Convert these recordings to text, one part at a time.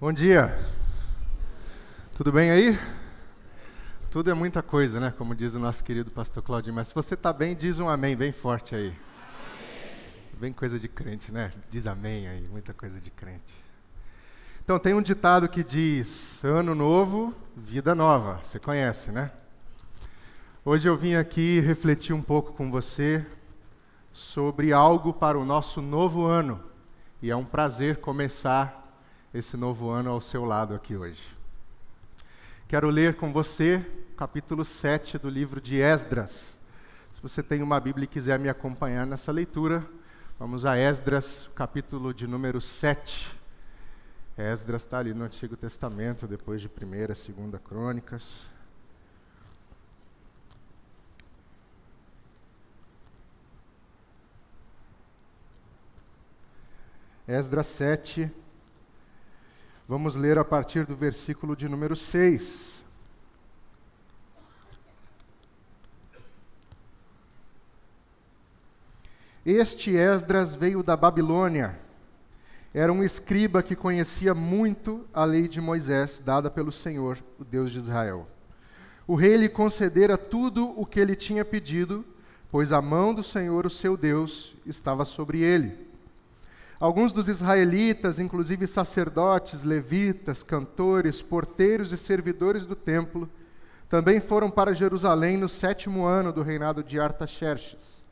Bom dia. Tudo bem aí? Tudo é muita coisa, né? Como diz o nosso querido pastor Claudio. Mas se você está bem, diz um amém bem forte aí. Bem coisa de crente, né? Diz amém aí, muita coisa de crente. Então tem um ditado que diz: ano novo, vida nova. Você conhece, né? Hoje eu vim aqui refletir um pouco com você sobre algo para o nosso novo ano. E é um prazer começar esse novo ano ao seu lado aqui hoje. Quero ler com você capítulo 7 do livro de Esdras. Se você tem uma Bíblia e quiser me acompanhar nessa leitura, vamos a Esdras, capítulo de número 7. Esdras está ali no Antigo Testamento, depois de 1 e 2 Crônicas. Esdras 7, Vamos ler a partir do versículo de número 6. Este Esdras veio da Babilônia. Era um escriba que conhecia muito a lei de Moisés, dada pelo Senhor, o Deus de Israel. O rei lhe concedera tudo o que ele tinha pedido, pois a mão do Senhor, o seu Deus, estava sobre ele. Alguns dos israelitas, inclusive sacerdotes, levitas, cantores, porteiros e servidores do templo, também foram para Jerusalém no sétimo ano do reinado de Artaxerxes.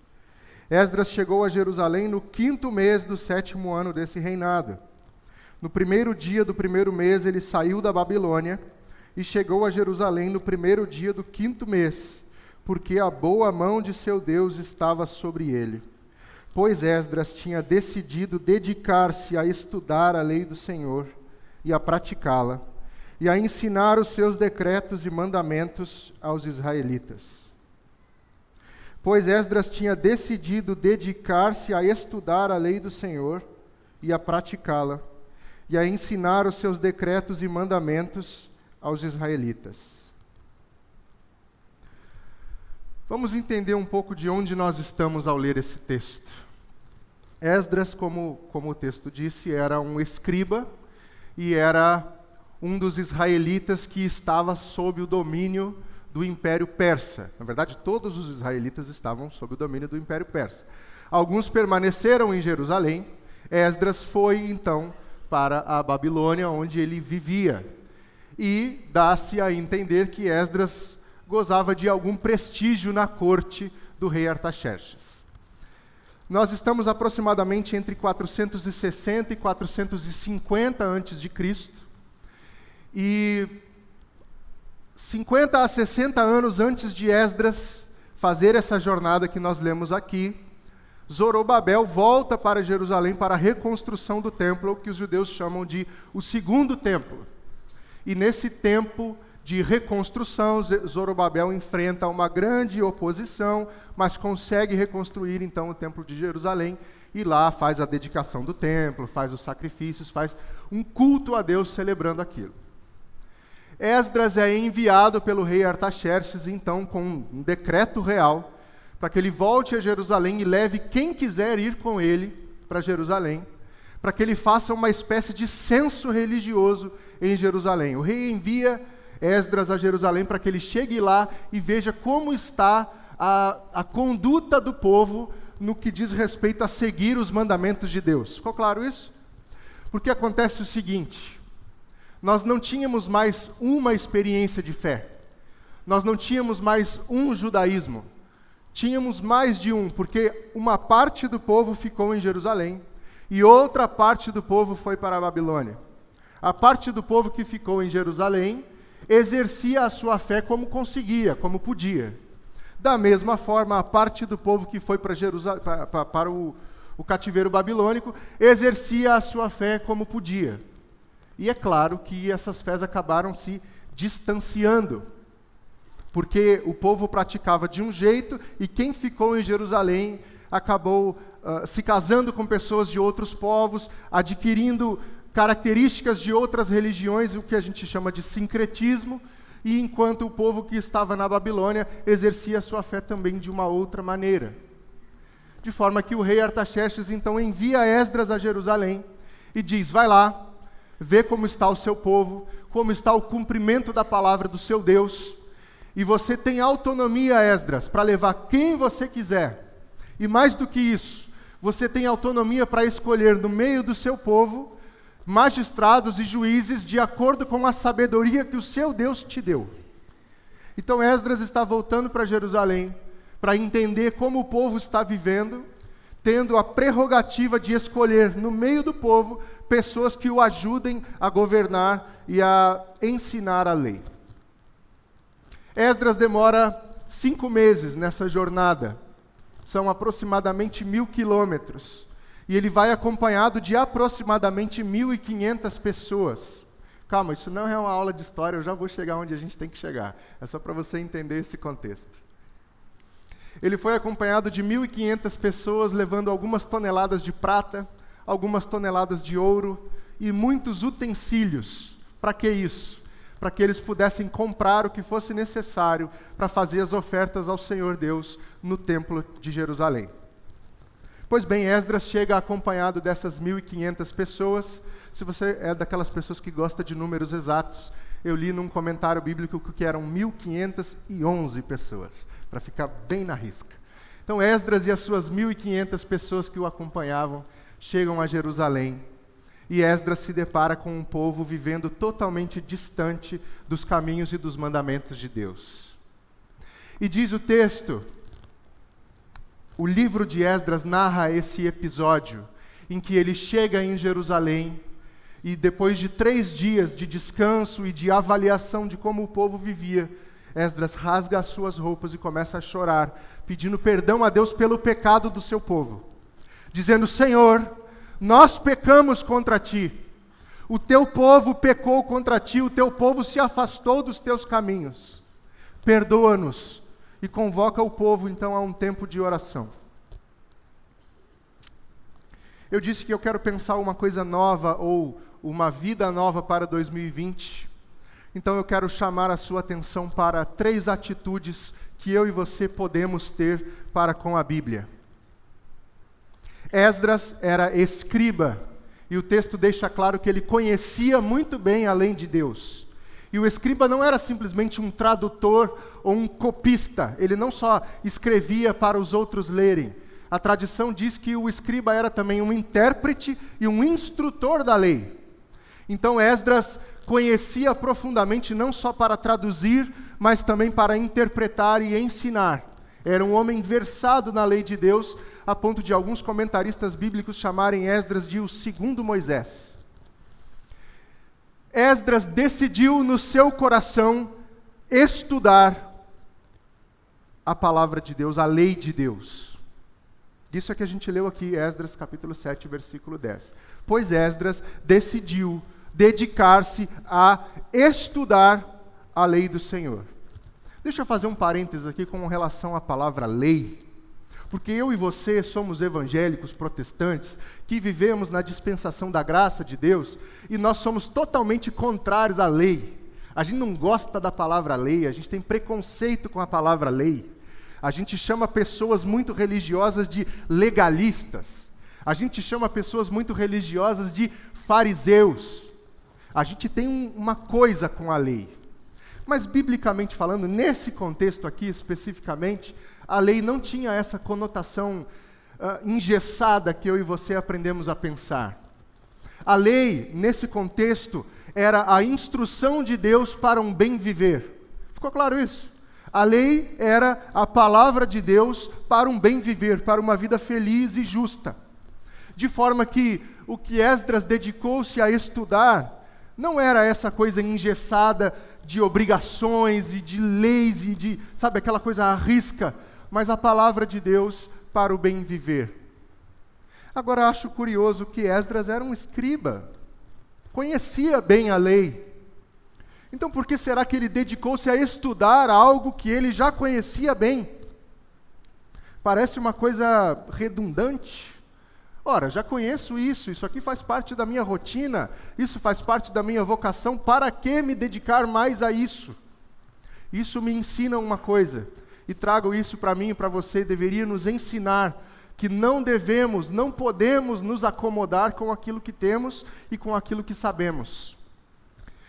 Esdras chegou a Jerusalém no quinto mês do sétimo ano desse reinado. No primeiro dia do primeiro mês, ele saiu da Babilônia e chegou a Jerusalém no primeiro dia do quinto mês, porque a boa mão de seu Deus estava sobre ele pois Esdras tinha decidido dedicar-se a estudar a lei do Senhor e a praticá-la, e a ensinar os seus decretos e mandamentos aos israelitas. Pois Esdras tinha decidido dedicar-se a estudar a lei do Senhor e a praticá-la, e a ensinar os seus decretos e mandamentos aos israelitas. Vamos entender um pouco de onde nós estamos ao ler esse texto. Esdras, como, como o texto disse, era um escriba e era um dos israelitas que estava sob o domínio do Império Persa. Na verdade, todos os israelitas estavam sob o domínio do Império Persa. Alguns permaneceram em Jerusalém. Esdras foi então para a Babilônia, onde ele vivia. E dá-se a entender que Esdras gozava de algum prestígio na corte do rei Artaxerxes. Nós estamos aproximadamente entre 460 e 450 antes de Cristo. E 50 a 60 anos antes de Esdras fazer essa jornada que nós lemos aqui, Zorobabel volta para Jerusalém para a reconstrução do templo, que os judeus chamam de o segundo templo. E nesse tempo de reconstrução, Zorobabel enfrenta uma grande oposição, mas consegue reconstruir então o templo de Jerusalém e lá faz a dedicação do templo, faz os sacrifícios, faz um culto a Deus celebrando aquilo. Esdras é enviado pelo rei Artaxerxes então com um decreto real para que ele volte a Jerusalém e leve quem quiser ir com ele para Jerusalém, para que ele faça uma espécie de censo religioso em Jerusalém. O rei envia Esdras a Jerusalém para que ele chegue lá e veja como está a, a conduta do povo no que diz respeito a seguir os mandamentos de Deus. Ficou claro isso? Porque acontece o seguinte: nós não tínhamos mais uma experiência de fé, nós não tínhamos mais um judaísmo, tínhamos mais de um, porque uma parte do povo ficou em Jerusalém e outra parte do povo foi para a Babilônia. A parte do povo que ficou em Jerusalém exercia a sua fé como conseguia, como podia. Da mesma forma, a parte do povo que foi para, para, para o, o cativeiro babilônico exercia a sua fé como podia. E é claro que essas fés acabaram se distanciando, porque o povo praticava de um jeito e quem ficou em Jerusalém acabou uh, se casando com pessoas de outros povos, adquirindo características de outras religiões, o que a gente chama de sincretismo, e enquanto o povo que estava na Babilônia exercia sua fé também de uma outra maneira. De forma que o rei Artaxerxes então envia Esdras a Jerusalém e diz: Vai lá, vê como está o seu povo, como está o cumprimento da palavra do seu Deus, e você tem autonomia, Esdras, para levar quem você quiser. E mais do que isso, você tem autonomia para escolher no meio do seu povo magistrados e juízes de acordo com a sabedoria que o seu Deus te deu. Então Esdras está voltando para Jerusalém para entender como o povo está vivendo, tendo a prerrogativa de escolher no meio do povo pessoas que o ajudem a governar e a ensinar a lei. Esdras demora cinco meses nessa jornada, são aproximadamente mil quilômetros e ele vai acompanhado de aproximadamente 1.500 pessoas. Calma, isso não é uma aula de história, eu já vou chegar onde a gente tem que chegar. É só para você entender esse contexto. Ele foi acompanhado de 1.500 pessoas levando algumas toneladas de prata, algumas toneladas de ouro e muitos utensílios. Para que isso? Para que eles pudessem comprar o que fosse necessário para fazer as ofertas ao Senhor Deus no Templo de Jerusalém. Pois bem, Esdras chega acompanhado dessas 1.500 pessoas. Se você é daquelas pessoas que gosta de números exatos, eu li num comentário bíblico que eram 1.511 pessoas, para ficar bem na risca. Então, Esdras e as suas 1.500 pessoas que o acompanhavam chegam a Jerusalém. E Esdras se depara com um povo vivendo totalmente distante dos caminhos e dos mandamentos de Deus. E diz o texto o livro de Esdras narra esse episódio em que ele chega em Jerusalém e depois de três dias de descanso e de avaliação de como o povo vivia, Esdras rasga as suas roupas e começa a chorar, pedindo perdão a Deus pelo pecado do seu povo, dizendo: Senhor, nós pecamos contra ti, o teu povo pecou contra ti, o teu povo se afastou dos teus caminhos, perdoa-nos e convoca o povo então a um tempo de oração. Eu disse que eu quero pensar uma coisa nova ou uma vida nova para 2020. Então eu quero chamar a sua atenção para três atitudes que eu e você podemos ter para com a Bíblia. Esdras era escriba, e o texto deixa claro que ele conhecia muito bem a lei de Deus. E o escriba não era simplesmente um tradutor ou um copista, ele não só escrevia para os outros lerem. A tradição diz que o escriba era também um intérprete e um instrutor da lei. Então Esdras conhecia profundamente não só para traduzir, mas também para interpretar e ensinar. Era um homem versado na lei de Deus, a ponto de alguns comentaristas bíblicos chamarem Esdras de o segundo Moisés. Esdras decidiu no seu coração estudar a palavra de Deus, a lei de Deus. Isso é que a gente leu aqui, Esdras capítulo 7, versículo 10. Pois Esdras decidiu dedicar-se a estudar a lei do Senhor. Deixa eu fazer um parênteses aqui com relação à palavra lei. Porque eu e você somos evangélicos protestantes que vivemos na dispensação da graça de Deus e nós somos totalmente contrários à lei. A gente não gosta da palavra lei, a gente tem preconceito com a palavra lei. A gente chama pessoas muito religiosas de legalistas. A gente chama pessoas muito religiosas de fariseus. A gente tem um, uma coisa com a lei. Mas, biblicamente falando, nesse contexto aqui especificamente, a lei não tinha essa conotação uh, engessada que eu e você aprendemos a pensar. A lei, nesse contexto, era a instrução de Deus para um bem viver. Ficou claro isso? A lei era a palavra de Deus para um bem viver, para uma vida feliz e justa. De forma que o que Esdras dedicou-se a estudar não era essa coisa engessada de obrigações e de leis e de, sabe, aquela coisa à risca, mas a palavra de Deus para o bem viver. Agora acho curioso que Esdras era um escriba, conhecia bem a lei. Então por que será que ele dedicou-se a estudar algo que ele já conhecia bem? Parece uma coisa redundante. Ora, já conheço isso, isso aqui faz parte da minha rotina, isso faz parte da minha vocação, para que me dedicar mais a isso? Isso me ensina uma coisa, e trago isso para mim e para você, deveria nos ensinar que não devemos, não podemos nos acomodar com aquilo que temos e com aquilo que sabemos.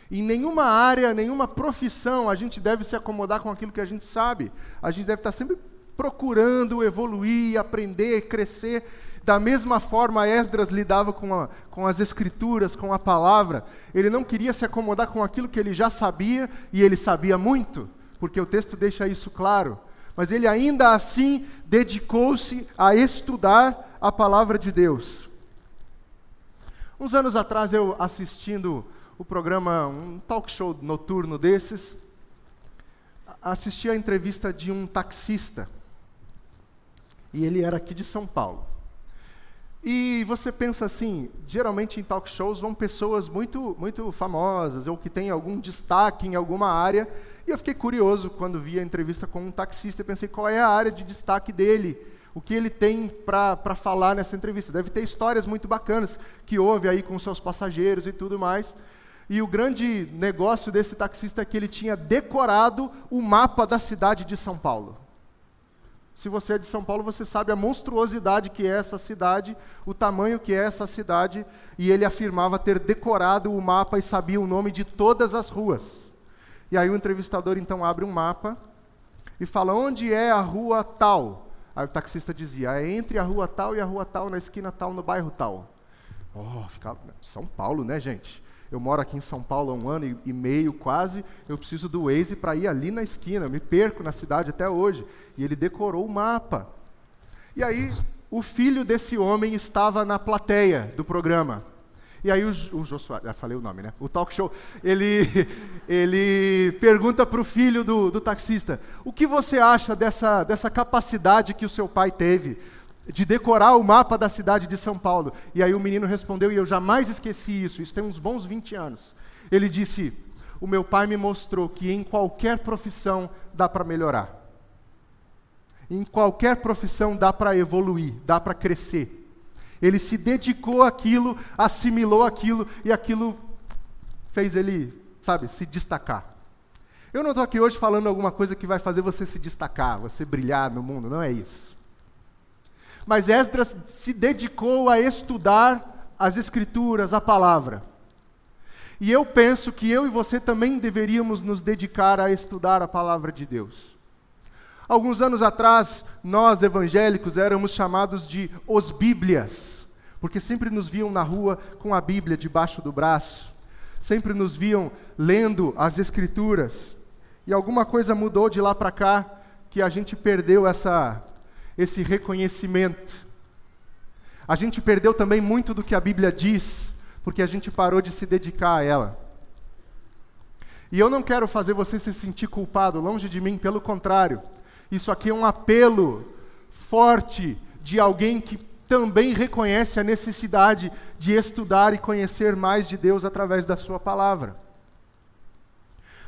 Em nenhuma área, nenhuma profissão, a gente deve se acomodar com aquilo que a gente sabe. A gente deve estar sempre procurando evoluir, aprender, crescer. Da mesma forma, Esdras lidava com, a, com as escrituras, com a palavra. Ele não queria se acomodar com aquilo que ele já sabia, e ele sabia muito, porque o texto deixa isso claro mas ele ainda assim dedicou-se a estudar a palavra de Deus. Uns anos atrás, eu assistindo o programa, um talk show noturno desses, assisti a entrevista de um taxista. E ele era aqui de São Paulo. E você pensa assim, geralmente em talk shows vão pessoas muito, muito famosas ou que têm algum destaque em alguma área e eu fiquei curioso quando vi a entrevista com um taxista e pensei qual é a área de destaque dele, o que ele tem para falar nessa entrevista. Deve ter histórias muito bacanas que houve aí com seus passageiros e tudo mais. E o grande negócio desse taxista é que ele tinha decorado o mapa da cidade de São Paulo. Se você é de São Paulo, você sabe a monstruosidade que é essa cidade, o tamanho que é essa cidade, e ele afirmava ter decorado o mapa e sabia o nome de todas as ruas. E aí o entrevistador então abre um mapa e fala onde é a rua tal. Aí o taxista dizia, é entre a rua tal e a rua tal, na esquina tal, no bairro tal. Oh, ficava São Paulo, né, gente? Eu moro aqui em São Paulo há um ano e, meio quase. Eu preciso do Waze para ir ali na esquina. Eu me perco na cidade até hoje. E ele decorou o mapa. E aí, o filho desse homem estava na plateia do programa. E aí o, o Jô já falei o nome, né? O talk show, ele, ele pergunta para o filho do, do taxista, o que você acha dessa, dessa capacidade que o seu pai teve de decorar o mapa da cidade de São Paulo? E aí o menino respondeu, e eu jamais esqueci isso, isso tem uns bons 20 anos. Ele disse, o meu pai me mostrou que em qualquer profissão dá para melhorar. Em qualquer profissão dá para evoluir, dá para crescer. Ele se dedicou àquilo, assimilou aquilo e aquilo fez ele, sabe, se destacar. Eu não estou aqui hoje falando alguma coisa que vai fazer você se destacar, você brilhar no mundo, não é isso. Mas Esdras se dedicou a estudar as Escrituras, a palavra. E eu penso que eu e você também deveríamos nos dedicar a estudar a palavra de Deus. Alguns anos atrás, nós evangélicos éramos chamados de os Bíblias, porque sempre nos viam na rua com a Bíblia debaixo do braço, sempre nos viam lendo as Escrituras. E alguma coisa mudou de lá para cá que a gente perdeu essa, esse reconhecimento. A gente perdeu também muito do que a Bíblia diz, porque a gente parou de se dedicar a ela. E eu não quero fazer você se sentir culpado, longe de mim, pelo contrário. Isso aqui é um apelo forte de alguém que também reconhece a necessidade de estudar e conhecer mais de Deus através da Sua palavra.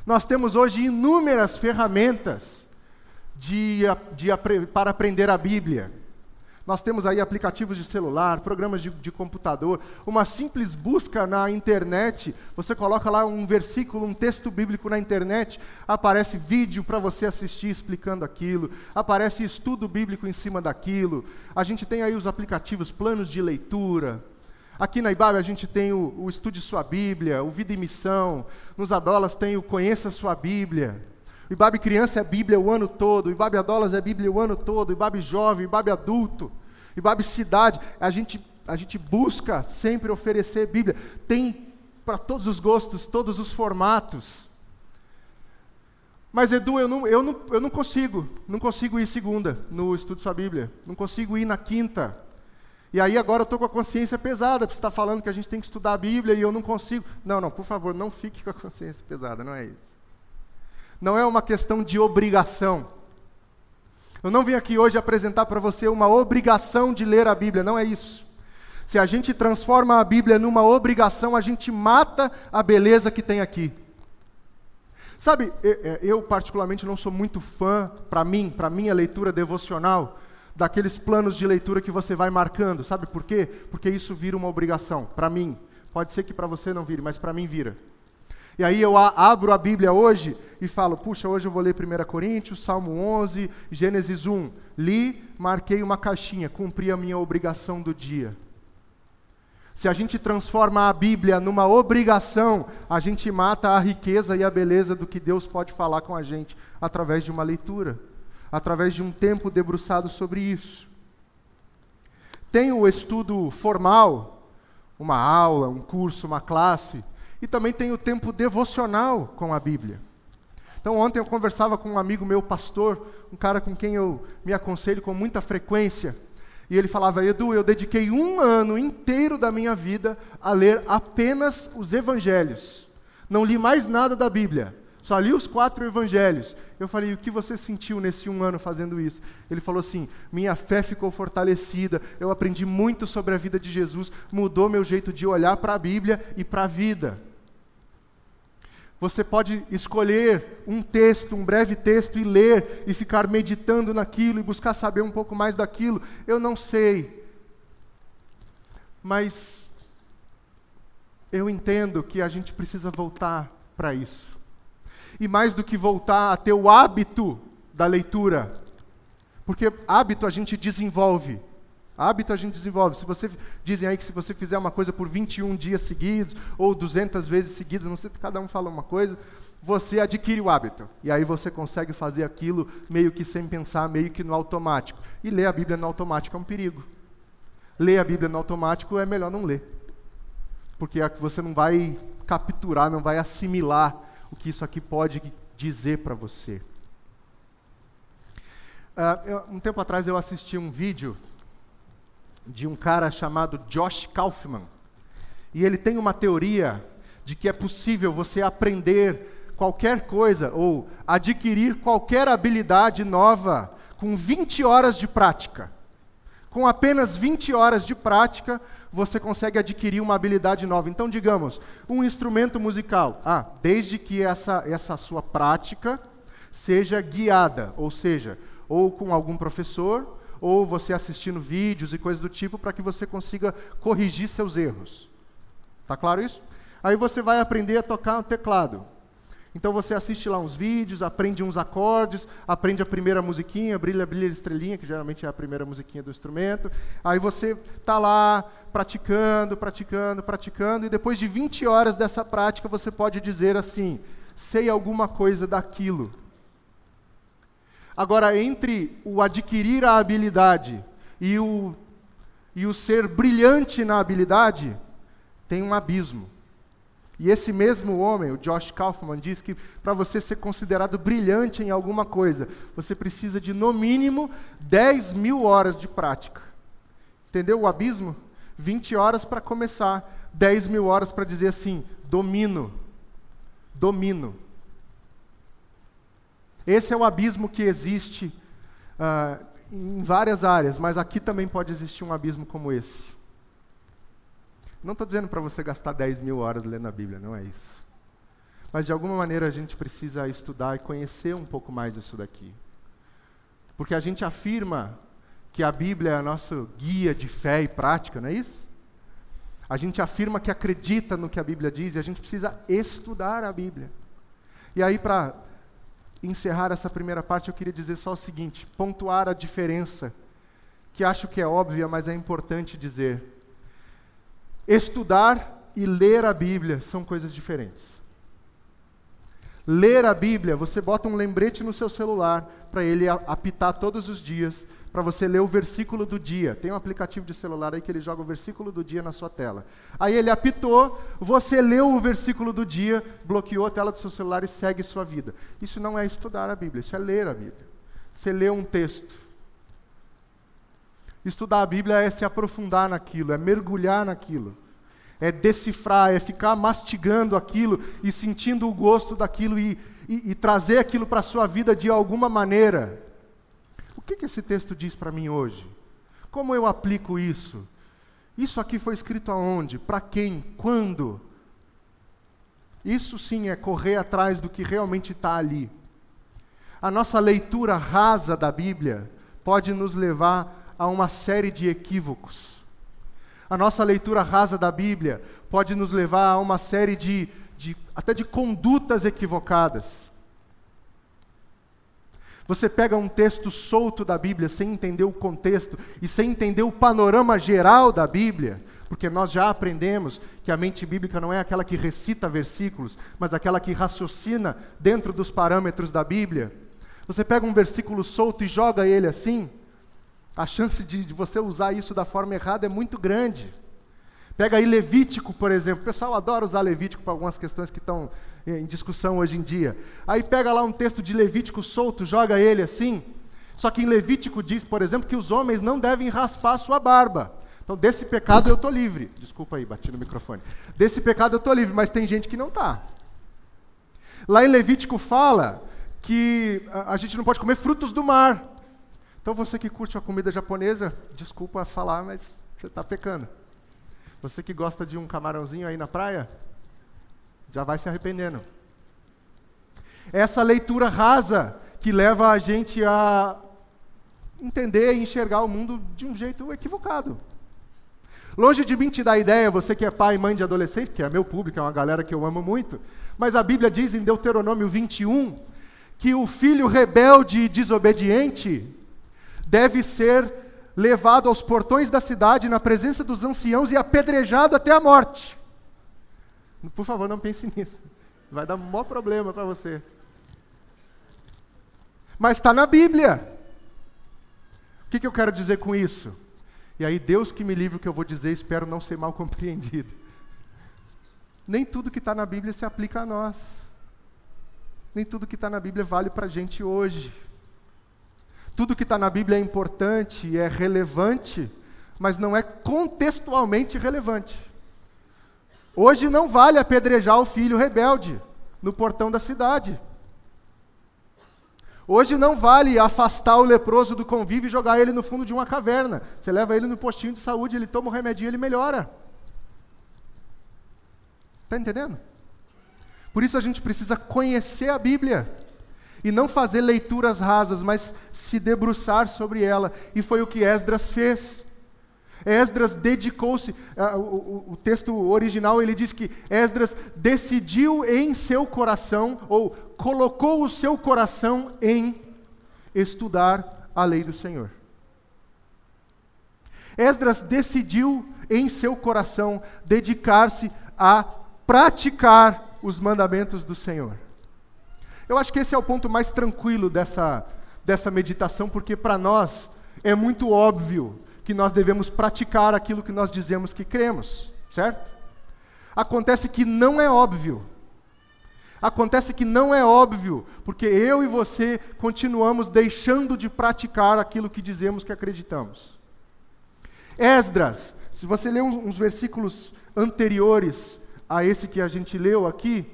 Nós temos hoje inúmeras ferramentas de, de, para aprender a Bíblia. Nós temos aí aplicativos de celular, programas de, de, computador, uma simples busca na internet. Você coloca lá um versículo, um texto bíblico na internet, aparece vídeo para você assistir explicando aquilo, aparece estudo bíblico em cima daquilo. A gente tem aí os aplicativos, planos de leitura. Aqui na IBAB a gente tem o, o Estude Sua Bíblia, o Vida e Missão. Nos Adolas tem o Conheça Sua Bíblia. O IBAB criança é Bíblia o ano todo, o IBAB Adolas é Bíblia o ano todo, o IBAB jovem, o IBAB adulto, o IBAB cidade. A gente, a gente busca sempre oferecer Bíblia. Tem para todos os gostos, todos os formatos. Mas Edu, eu não, eu, não, eu não consigo, não consigo ir segunda no estudo sua Bíblia, não consigo ir na quinta. E aí agora eu estou com a consciência pesada, porque você está falando que a gente tem que estudar a Bíblia e eu não consigo. Não, não, por favor, não fique com a consciência pesada, não é isso não é uma questão de obrigação. Eu não vim aqui hoje apresentar para você uma obrigação de ler a Bíblia, não é isso. Se a gente transforma a Bíblia numa obrigação, a gente mata a beleza que tem aqui. Sabe, eu particularmente não sou muito fã, para mim, para minha leitura devocional, daqueles planos de leitura que você vai marcando. Sabe por quê? Porque isso vira uma obrigação, para mim. Pode ser que para você não vire, mas para mim vira. E aí eu abro a Bíblia hoje e falo, puxa, hoje eu vou ler 1 Coríntios, Salmo 11, Gênesis 1. Li, marquei uma caixinha, cumpri a minha obrigação do dia. Se a gente transforma a Bíblia numa obrigação, a gente mata a riqueza e a beleza do que Deus pode falar com a gente através de uma leitura, através de um tempo debruçado sobre isso. Tem o estudo formal, uma aula, um curso, uma classe, e também tem o tempo devocional com a Bíblia. Então, ontem eu conversava com um amigo meu, pastor, um cara com quem eu me aconselho com muita frequência. E ele falava: Edu, eu dediquei um ano inteiro da minha vida a ler apenas os evangelhos. Não li mais nada da Bíblia. Só li os quatro evangelhos. Eu falei: o que você sentiu nesse um ano fazendo isso? Ele falou assim: minha fé ficou fortalecida. Eu aprendi muito sobre a vida de Jesus. Mudou meu jeito de olhar para a Bíblia e para a vida. Você pode escolher um texto, um breve texto, e ler, e ficar meditando naquilo, e buscar saber um pouco mais daquilo. Eu não sei. Mas eu entendo que a gente precisa voltar para isso. E mais do que voltar a ter o hábito da leitura, porque hábito a gente desenvolve. Hábito a gente desenvolve. Se você dizem aí que se você fizer uma coisa por 21 dias seguidos ou 200 vezes seguidas, não sei, cada um fala uma coisa, você adquire o hábito. E aí você consegue fazer aquilo meio que sem pensar, meio que no automático. E ler a Bíblia no automático é um perigo. Ler a Bíblia no automático é melhor não ler. Porque você não vai capturar, não vai assimilar o que isso aqui pode dizer para você. Uh, eu, um tempo atrás eu assisti um vídeo de um cara chamado Josh Kaufman. E ele tem uma teoria de que é possível você aprender qualquer coisa ou adquirir qualquer habilidade nova com 20 horas de prática. Com apenas 20 horas de prática, você consegue adquirir uma habilidade nova. Então, digamos, um instrumento musical. Ah, desde que essa, essa sua prática seja guiada, ou seja, ou com algum professor, ou você assistindo vídeos e coisas do tipo para que você consiga corrigir seus erros. Tá claro isso? Aí você vai aprender a tocar no teclado. Então você assiste lá uns vídeos, aprende uns acordes, aprende a primeira musiquinha, brilha, brilha, estrelinha, que geralmente é a primeira musiquinha do instrumento. Aí você tá lá praticando, praticando, praticando, e depois de 20 horas dessa prática você pode dizer assim: sei alguma coisa daquilo. Agora, entre o adquirir a habilidade e o, e o ser brilhante na habilidade, tem um abismo. E esse mesmo homem, o Josh Kaufman, diz que para você ser considerado brilhante em alguma coisa, você precisa de no mínimo 10 mil horas de prática. Entendeu o abismo? 20 horas para começar, 10 mil horas para dizer assim: domino. Domino. Esse é o abismo que existe uh, em várias áreas, mas aqui também pode existir um abismo como esse. Não estou dizendo para você gastar 10 mil horas lendo a Bíblia, não é isso. Mas de alguma maneira a gente precisa estudar e conhecer um pouco mais isso daqui. Porque a gente afirma que a Bíblia é nosso guia de fé e prática, não é isso? A gente afirma que acredita no que a Bíblia diz e a gente precisa estudar a Bíblia. E aí, para encerrar essa primeira parte, eu queria dizer só o seguinte: pontuar a diferença, que acho que é óbvia, mas é importante dizer. Estudar e ler a Bíblia são coisas diferentes. Ler a Bíblia, você bota um lembrete no seu celular para ele apitar todos os dias para você ler o versículo do dia. Tem um aplicativo de celular aí que ele joga o versículo do dia na sua tela. Aí ele apitou, você leu o versículo do dia, bloqueou a tela do seu celular e segue sua vida. Isso não é estudar a Bíblia, isso é ler a Bíblia. Você lê um texto. Estudar a Bíblia é se aprofundar naquilo, é mergulhar naquilo. É decifrar, é ficar mastigando aquilo e sentindo o gosto daquilo e, e, e trazer aquilo para a sua vida de alguma maneira. O que, que esse texto diz para mim hoje? Como eu aplico isso? Isso aqui foi escrito aonde? Para quem? Quando? Isso sim é correr atrás do que realmente está ali. A nossa leitura rasa da Bíblia pode nos levar a uma série de equívocos. A nossa leitura rasa da Bíblia pode nos levar a uma série de, de, até de condutas equivocadas. Você pega um texto solto da Bíblia sem entender o contexto e sem entender o panorama geral da Bíblia, porque nós já aprendemos que a mente bíblica não é aquela que recita versículos, mas aquela que raciocina dentro dos parâmetros da Bíblia. Você pega um versículo solto e joga ele assim, a chance de, de você usar isso da forma errada é muito grande. Pega aí Levítico, por exemplo. O pessoal adora usar Levítico para algumas questões que estão em discussão hoje em dia. Aí pega lá um texto de Levítico solto, joga ele assim. Só que em Levítico diz, por exemplo, que os homens não devem raspar sua barba. Então, desse pecado eu estou livre. Desculpa aí, bati no microfone. Desse pecado eu estou livre, mas tem gente que não está. Lá em Levítico fala que a gente não pode comer frutos do mar. Então, você que curte a comida japonesa, desculpa falar, mas você está pecando. Você que gosta de um camarãozinho aí na praia, já vai se arrependendo. Essa leitura rasa que leva a gente a entender e enxergar o mundo de um jeito equivocado. Longe de mim te dar ideia, você que é pai e mãe de adolescente, que é meu público, é uma galera que eu amo muito, mas a Bíblia diz em Deuteronômio 21 que o filho rebelde e desobediente deve ser levado aos portões da cidade na presença dos anciãos e apedrejado até a morte. Por favor, não pense nisso. Vai dar maior problema para você. Mas está na Bíblia. O que, que eu quero dizer com isso? E aí, Deus que me livre o que eu vou dizer, espero não ser mal compreendido. Nem tudo que está na Bíblia se aplica a nós. Nem tudo que está na Bíblia vale para a gente hoje. Tudo que está na Bíblia é importante, é relevante, mas não é contextualmente relevante. Hoje não vale apedrejar o filho rebelde no portão da cidade. Hoje não vale afastar o leproso do convívio e jogar ele no fundo de uma caverna. Você leva ele no postinho de saúde, ele toma o remédio e ele melhora. Está entendendo? Por isso a gente precisa conhecer a Bíblia e não fazer leituras rasas, mas se debruçar sobre ela. E foi o que Esdras fez. Esdras dedicou-se, uh, o, o, texto original ele diz que Esdras decidiu em seu coração, ou colocou o seu coração em estudar a lei do Senhor. Esdras decidiu em seu coração dedicar-se a praticar os mandamentos do Senhor. Eu acho que esse é o ponto mais tranquilo dessa, dessa meditação, porque para nós é muito óbvio que nós devemos praticar aquilo que nós dizemos que cremos, certo? Acontece que não é óbvio. Acontece que não é óbvio, porque eu e você continuamos deixando de praticar aquilo que dizemos que acreditamos. Esdras, se você ler uns versículos anteriores a esse que a gente leu aqui,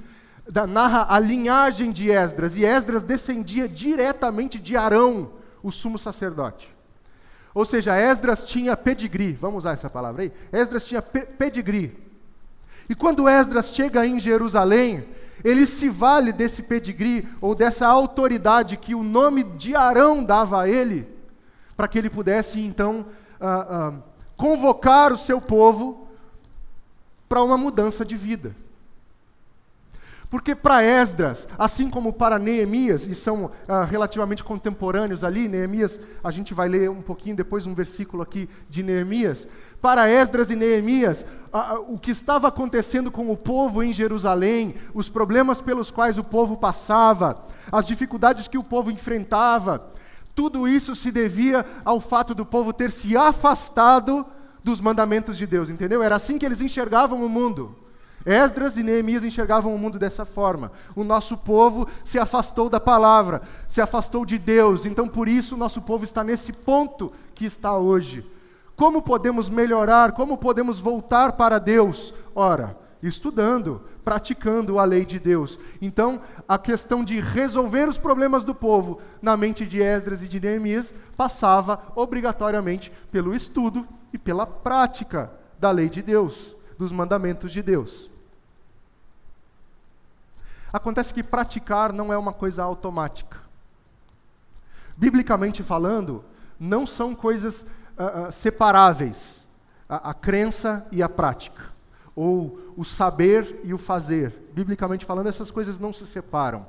da, narra a linhagem de Esdras, e Esdras descendia diretamente de Arão, o sumo sacerdote. Ou seja, Esdras tinha pedigree, vamos usar essa palavra aí? Esdras tinha pe pedigree. E quando Esdras chega em Jerusalém, ele se vale desse pedigree, ou dessa autoridade que o nome de Arão dava a ele, para que ele pudesse então uh, uh, convocar o seu povo para uma mudança de vida. Porque para Esdras, assim como para Neemias, e são ah, relativamente contemporâneos ali, Neemias, a gente vai ler um pouquinho depois um versículo aqui de Neemias. Para Esdras e Neemias, ah, ah, o que estava acontecendo com o povo em Jerusalém, os problemas pelos quais o povo passava, as dificuldades que o povo enfrentava, tudo isso se devia ao fato do povo ter se afastado dos mandamentos de Deus, entendeu? Era assim que eles enxergavam o mundo. Esdras e Neemias enxergavam o mundo dessa forma. O nosso povo se afastou da palavra, se afastou de Deus. Então, por isso, o nosso povo está nesse ponto que está hoje. Como podemos melhorar? Como podemos voltar para Deus? Ora, estudando, praticando a lei de Deus. Então, a questão de resolver os problemas do povo na mente de Esdras e de Neemias passava obrigatoriamente pelo estudo e pela prática da lei de Deus, dos mandamentos de Deus. Acontece que praticar não é uma coisa automática. Biblicamente falando, não são coisas uh, uh, separáveis, a, a crença e a prática. ou o saber e o fazer. Biblicamente falando, essas coisas não se separam.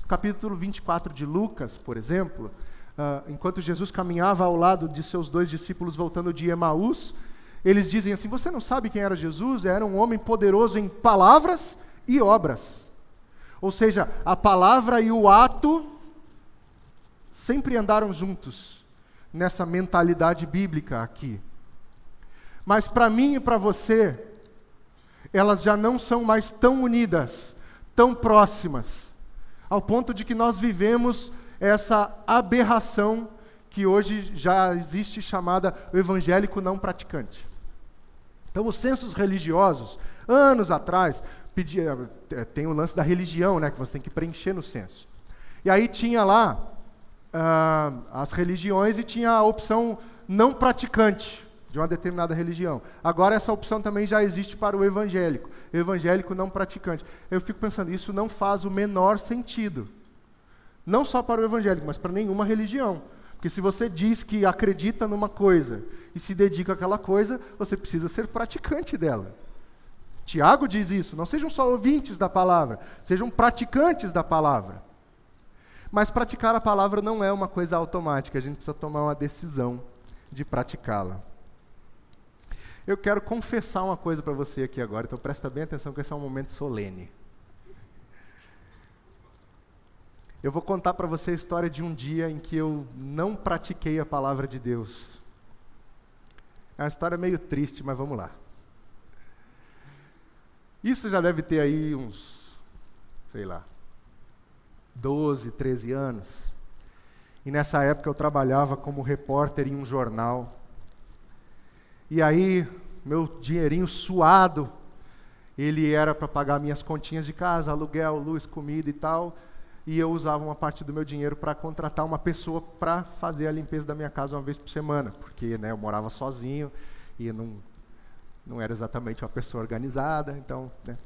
No capítulo 24 de Lucas, por exemplo, uh, enquanto Jesus caminhava ao lado de seus dois discípulos voltando de Emaús, eles dizem assim: Você não sabe quem era Jesus? Era um homem poderoso em palavras e obras. Ou seja, a palavra e o ato sempre andaram juntos nessa mentalidade bíblica aqui. Mas para mim e para você, elas já não são mais tão unidas, tão próximas, ao ponto de que nós vivemos essa aberração que hoje já existe chamada evangélico não praticante. Então, os censos religiosos, anos atrás, pedia, eh, tem o lance da religião, né, que você tem que preencher no censo. E aí tinha lá uh, as religiões e tinha a opção não praticante de uma determinada religião. Agora essa opção também já existe para o evangélico, evangélico não praticante. Eu fico pensando, isso não faz o menor sentido. Não só para o evangélico, mas para nenhuma religião. Porque se você diz que acredita numa coisa e se dedica àquela coisa, você precisa ser praticante dela. Tiago diz isso, não sejam só ouvintes da palavra, sejam praticantes da palavra. Mas praticar a palavra não é uma coisa automática, a gente precisa tomar uma decisão de praticá-la. Eu quero confessar uma coisa para você aqui agora, então presta bem atenção que esse é um momento solene. Eu vou contar para você a história de um dia em que eu não pratiquei a palavra de Deus. É uma história meio triste, mas vamos lá. Isso já deve ter aí uns, sei lá, 12, 13 anos. E nessa época eu trabalhava como repórter em um jornal. E aí, meu dinheirinho suado, ele era para pagar minhas continhas de casa, aluguel, luz, comida e tal. E eu usava uma parte do meu dinheiro para contratar uma pessoa para fazer a limpeza da minha casa uma vez por semana, porque né, eu morava sozinho e não, não era exatamente uma pessoa organizada, então. Né.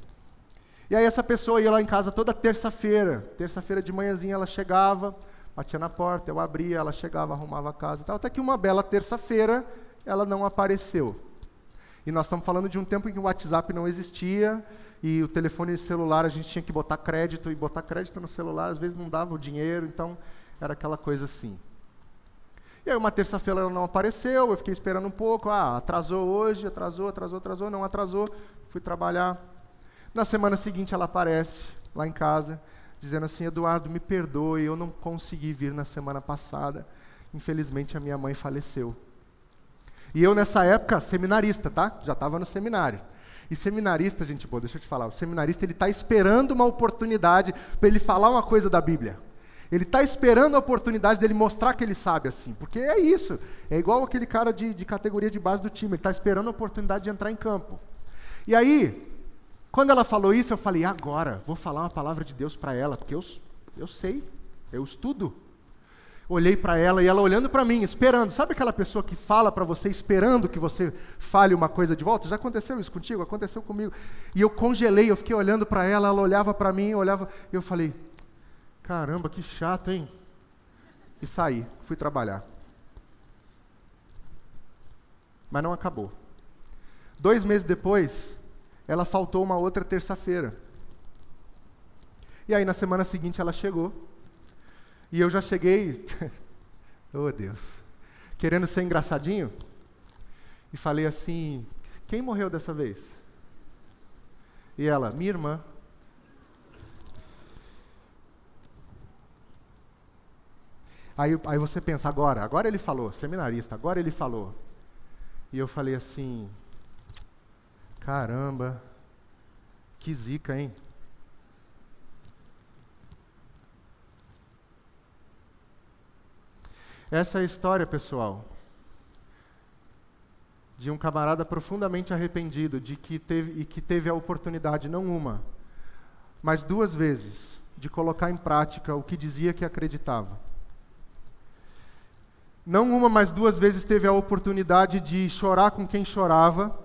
E aí essa pessoa ia lá em casa toda terça-feira. Terça-feira de manhãzinha ela chegava, batia na porta, eu abria, ela chegava, arrumava a casa e tal. Até que uma bela terça-feira ela não apareceu. E nós estamos falando de um tempo em que o WhatsApp não existia e o telefone celular a gente tinha que botar crédito e botar crédito no celular às vezes não dava o dinheiro, então era aquela coisa assim. E aí uma terça-feira ela não apareceu, eu fiquei esperando um pouco, ah, atrasou hoje, atrasou, atrasou, atrasou, não atrasou, fui trabalhar. Na semana seguinte ela aparece lá em casa, dizendo assim, Eduardo, me perdoe, eu não consegui vir na semana passada. Infelizmente a minha mãe faleceu. E eu, nessa época, seminarista, tá? Já estava no seminário. E seminarista, gente boa, deixa eu te falar, o seminarista ele está esperando uma oportunidade para ele falar uma coisa da Bíblia. Ele está esperando a oportunidade dele mostrar que ele sabe assim, porque é isso. É igual aquele cara de, de categoria de base do time, ele está esperando a oportunidade de entrar em campo. E aí, quando ela falou isso, eu falei, agora, vou falar uma palavra de Deus para ela, porque eu, eu sei, eu estudo olhei para ela e ela olhando para mim, esperando. Sabe aquela pessoa que fala para você esperando que você fale uma coisa de volta? Já aconteceu isso contigo? Aconteceu comigo. E eu congelei, eu fiquei olhando para ela, ela olhava para mim, olhava, e eu falei: "Caramba, que chato, hein?" E saí, fui trabalhar. Mas não acabou. Dois meses depois, ela faltou uma outra terça-feira. E aí na semana seguinte ela chegou e eu já cheguei, oh Deus, querendo ser engraçadinho, e falei assim: quem morreu dessa vez? E ela, minha irmã. Aí, aí você pensa, agora, agora ele falou, seminarista, agora ele falou. E eu falei assim: caramba, que zica, hein? Essa é a história, pessoal, de um camarada profundamente arrependido de que teve, e que teve a oportunidade, não uma, mas duas vezes, de colocar em prática o que dizia que acreditava. Não uma, mas duas vezes teve a oportunidade de chorar com quem chorava.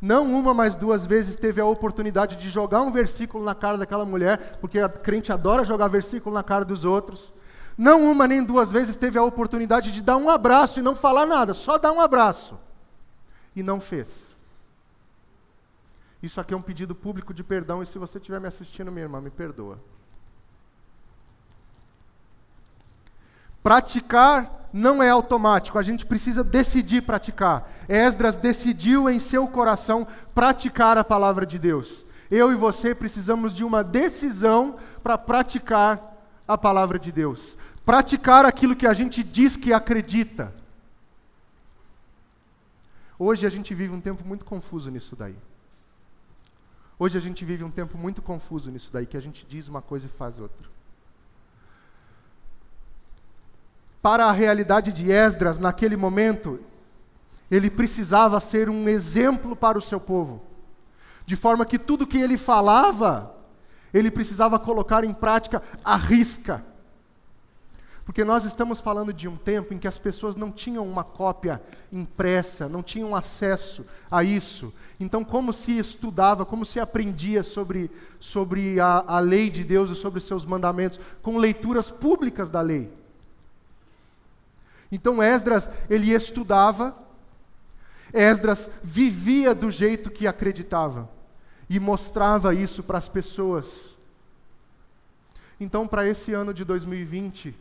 Não uma, mas duas vezes teve a oportunidade de jogar um versículo na cara daquela mulher, porque a crente adora jogar versículo na cara dos outros. Não uma nem duas vezes teve a oportunidade de dar um abraço e não falar nada, só dar um abraço. E não fez. Isso aqui é um pedido público de perdão, e se você estiver me assistindo, minha irmã, me perdoa. Praticar não é automático, a gente precisa decidir praticar. Esdras decidiu em seu coração praticar a palavra de Deus. Eu e você precisamos de uma decisão para praticar a palavra de Deus. Praticar aquilo que a gente diz que acredita. Hoje a gente vive um tempo muito confuso nisso daí. Hoje a gente vive um tempo muito confuso nisso daí, que a gente diz uma coisa e faz outra. Para a realidade de Esdras, naquele momento, ele precisava ser um exemplo para o seu povo, de forma que tudo que ele falava, ele precisava colocar em prática à risca. Porque nós estamos falando de um tempo em que as pessoas não tinham uma cópia impressa, não tinham acesso a isso. Então, como se estudava, como se aprendia sobre, sobre a, a lei de Deus e sobre os seus mandamentos? Com leituras públicas da lei. Então, Esdras, ele estudava, Esdras vivia do jeito que acreditava e mostrava isso para as pessoas. Então, para esse ano de 2020,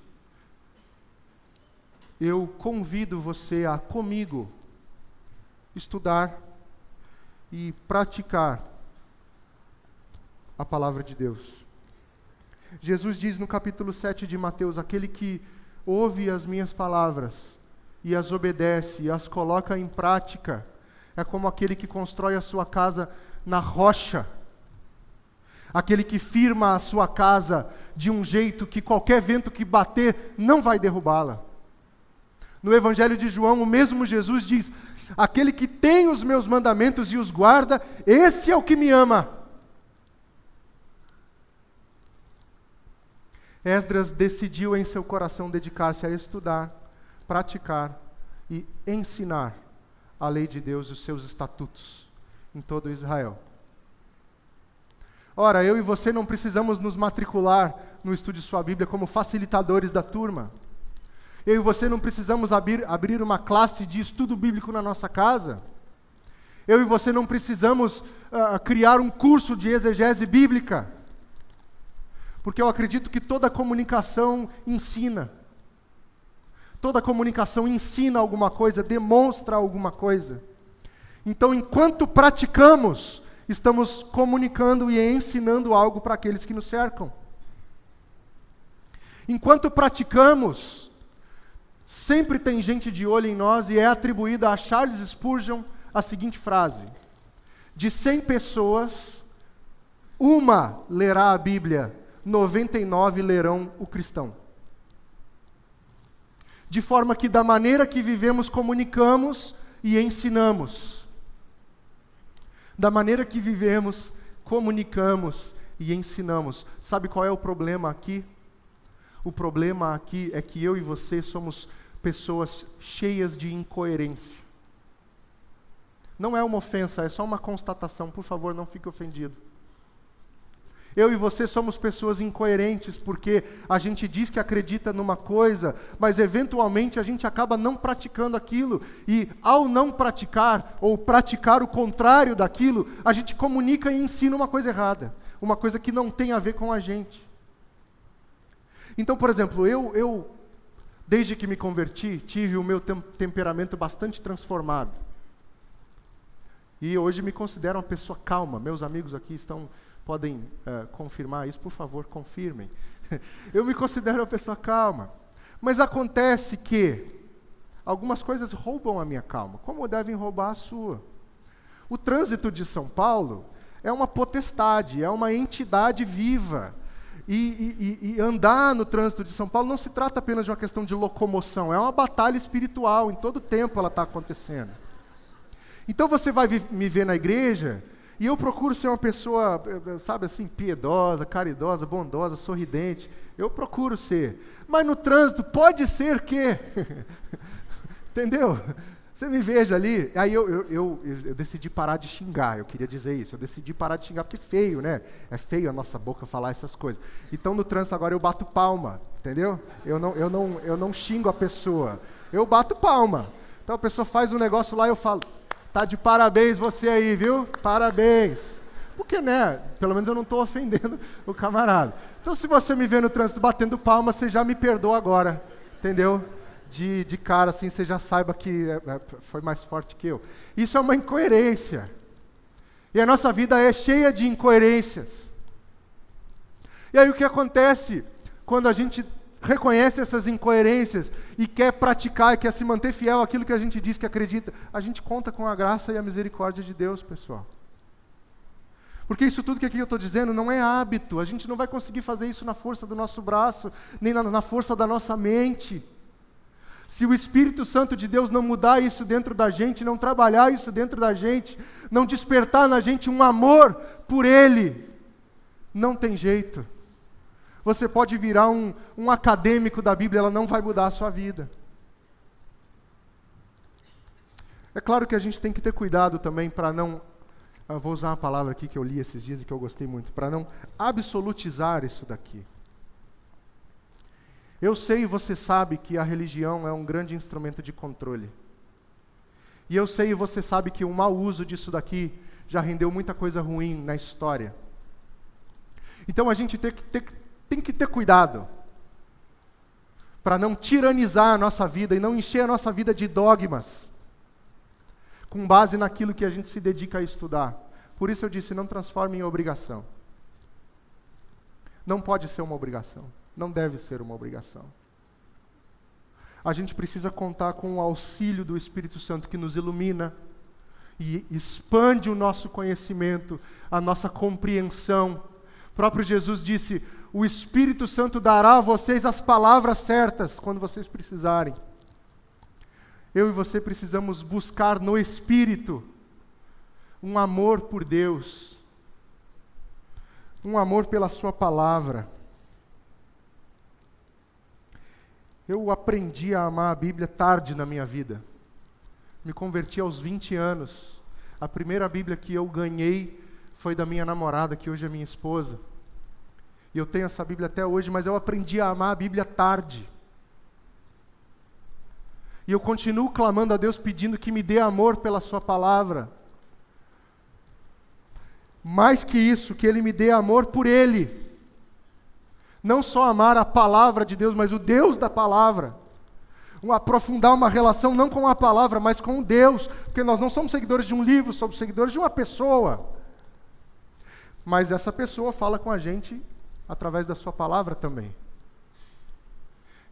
eu convido você a comigo estudar e praticar a palavra de Deus. Jesus diz no capítulo 7 de Mateus: aquele que ouve as minhas palavras e as obedece e as coloca em prática, é como aquele que constrói a sua casa na rocha. Aquele que firma a sua casa de um jeito que qualquer vento que bater não vai derrubá-la. No Evangelho de João, o mesmo Jesus diz: Aquele que tem os meus mandamentos e os guarda, esse é o que me ama. Esdras decidiu em seu coração dedicar-se a estudar, praticar e ensinar a lei de Deus e os seus estatutos em todo Israel. Ora, eu e você não precisamos nos matricular no estudo de sua Bíblia como facilitadores da turma. Eu e você não precisamos abrir, abrir uma classe de estudo bíblico na nossa casa. Eu e você não precisamos uh, criar um curso de exegese bíblica. Porque eu acredito que toda comunicação ensina. Toda comunicação ensina alguma coisa, demonstra alguma coisa. Então, enquanto praticamos, estamos comunicando e ensinando algo para aqueles que nos cercam. Enquanto praticamos, Sempre tem gente de olho em nós e é atribuída a Charles Spurgeon a seguinte frase: De 100 pessoas, uma lerá a Bíblia, 99 lerão o cristão. De forma que, da maneira que vivemos, comunicamos e ensinamos. Da maneira que vivemos, comunicamos e ensinamos. Sabe qual é o problema aqui? O problema aqui é que eu e você somos pessoas cheias de incoerência. Não é uma ofensa, é só uma constatação. Por favor, não fique ofendido. Eu e você somos pessoas incoerentes porque a gente diz que acredita numa coisa, mas eventualmente a gente acaba não praticando aquilo. E ao não praticar, ou praticar o contrário daquilo, a gente comunica e ensina uma coisa errada, uma coisa que não tem a ver com a gente. Então, por exemplo, eu, eu desde que me converti, tive o meu tem temperamento bastante transformado. E hoje me considero uma pessoa calma. Meus amigos aqui estão podem uh, confirmar isso, por favor, confirmem. eu me considero uma pessoa calma. Mas acontece que algumas coisas roubam a minha calma, como devem roubar a sua. O trânsito de São Paulo é uma potestade, é uma entidade viva e, e, e, andar no trânsito de São Paulo não se trata apenas de uma questão de locomoção, é uma batalha espiritual, em todo tempo ela está acontecendo. Então você vai me ver na igreja e eu procuro ser uma pessoa, sabe assim, piedosa, caridosa, bondosa, sorridente. Eu procuro ser. Mas no trânsito pode ser que. Entendeu? Você me veja ali, aí eu, eu, eu, eu, decidi parar de xingar, eu queria dizer isso, eu decidi parar de xingar, porque é feio, né? É feio a nossa boca falar essas coisas. Então no trânsito agora eu bato palma, entendeu? Eu não, eu não, eu não xingo a pessoa, eu bato palma. Então a pessoa faz um negócio lá e eu falo, Tá de parabéns você aí, viu? Parabéns. Porque, né? Pelo menos eu não estou ofendendo o camarada. Então, se você me vê no trânsito batendo palma, você já me perdoa agora. Entendeu? De, de cara, assim, você já saiba que é, é, foi mais forte que eu. Isso é uma incoerência. E a nossa vida é cheia de incoerências. E aí o que acontece quando a gente reconhece essas incoerências e quer praticar, quer se manter fiel àquilo que a gente diz que acredita? A gente conta com a graça e a misericórdia de Deus, pessoal. Porque isso tudo que aqui eu estou dizendo não é hábito, a gente não vai conseguir fazer isso na força do nosso braço, nem na, na força da nossa mente. Se o Espírito Santo de Deus não mudar isso dentro da gente, não trabalhar isso dentro da gente, não despertar na gente um amor por Ele, não tem jeito. Você pode virar um, um acadêmico da Bíblia, ela não vai mudar a sua vida. É claro que a gente tem que ter cuidado também para não vou usar uma palavra aqui que eu li esses dias e que eu gostei muito, para não absolutizar isso daqui. Eu sei e você sabe que a religião é um grande instrumento de controle. E eu sei e você sabe que o mau uso disso daqui já rendeu muita coisa ruim na história. Então a gente tem que ter, tem que ter cuidado para não tiranizar a nossa vida e não encher a nossa vida de dogmas com base naquilo que a gente se dedica a estudar. Por isso eu disse: não transforme em obrigação. Não pode ser uma obrigação. Não deve ser uma obrigação. A gente precisa contar com o auxílio do Espírito Santo que nos ilumina e expande o nosso conhecimento, a nossa compreensão. O próprio Jesus disse: O Espírito Santo dará a vocês as palavras certas quando vocês precisarem eu e você precisamos buscar no Espírito um amor por Deus, um amor pela Sua palavra. Eu aprendi a amar a Bíblia tarde na minha vida. Me converti aos 20 anos. A primeira Bíblia que eu ganhei foi da minha namorada, que hoje é minha esposa. E eu tenho essa Bíblia até hoje, mas eu aprendi a amar a Bíblia tarde. E eu continuo clamando a Deus pedindo que me dê amor pela Sua palavra. Mais que isso, que Ele me dê amor por Ele. Não só amar a palavra de Deus, mas o Deus da palavra. Um, aprofundar uma relação não com a palavra, mas com Deus. Porque nós não somos seguidores de um livro, somos seguidores de uma pessoa. Mas essa pessoa fala com a gente através da Sua palavra também.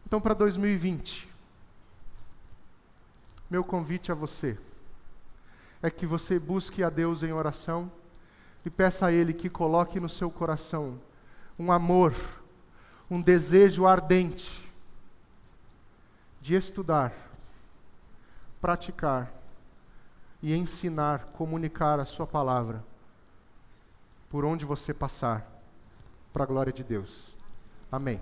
Então, para 2020 meu convite a você é que você busque a Deus em oração e peça a Ele que coloque no seu coração um amor, um desejo ardente de estudar, praticar e ensinar, comunicar a Sua palavra por onde você passar, para a glória de Deus. Amém.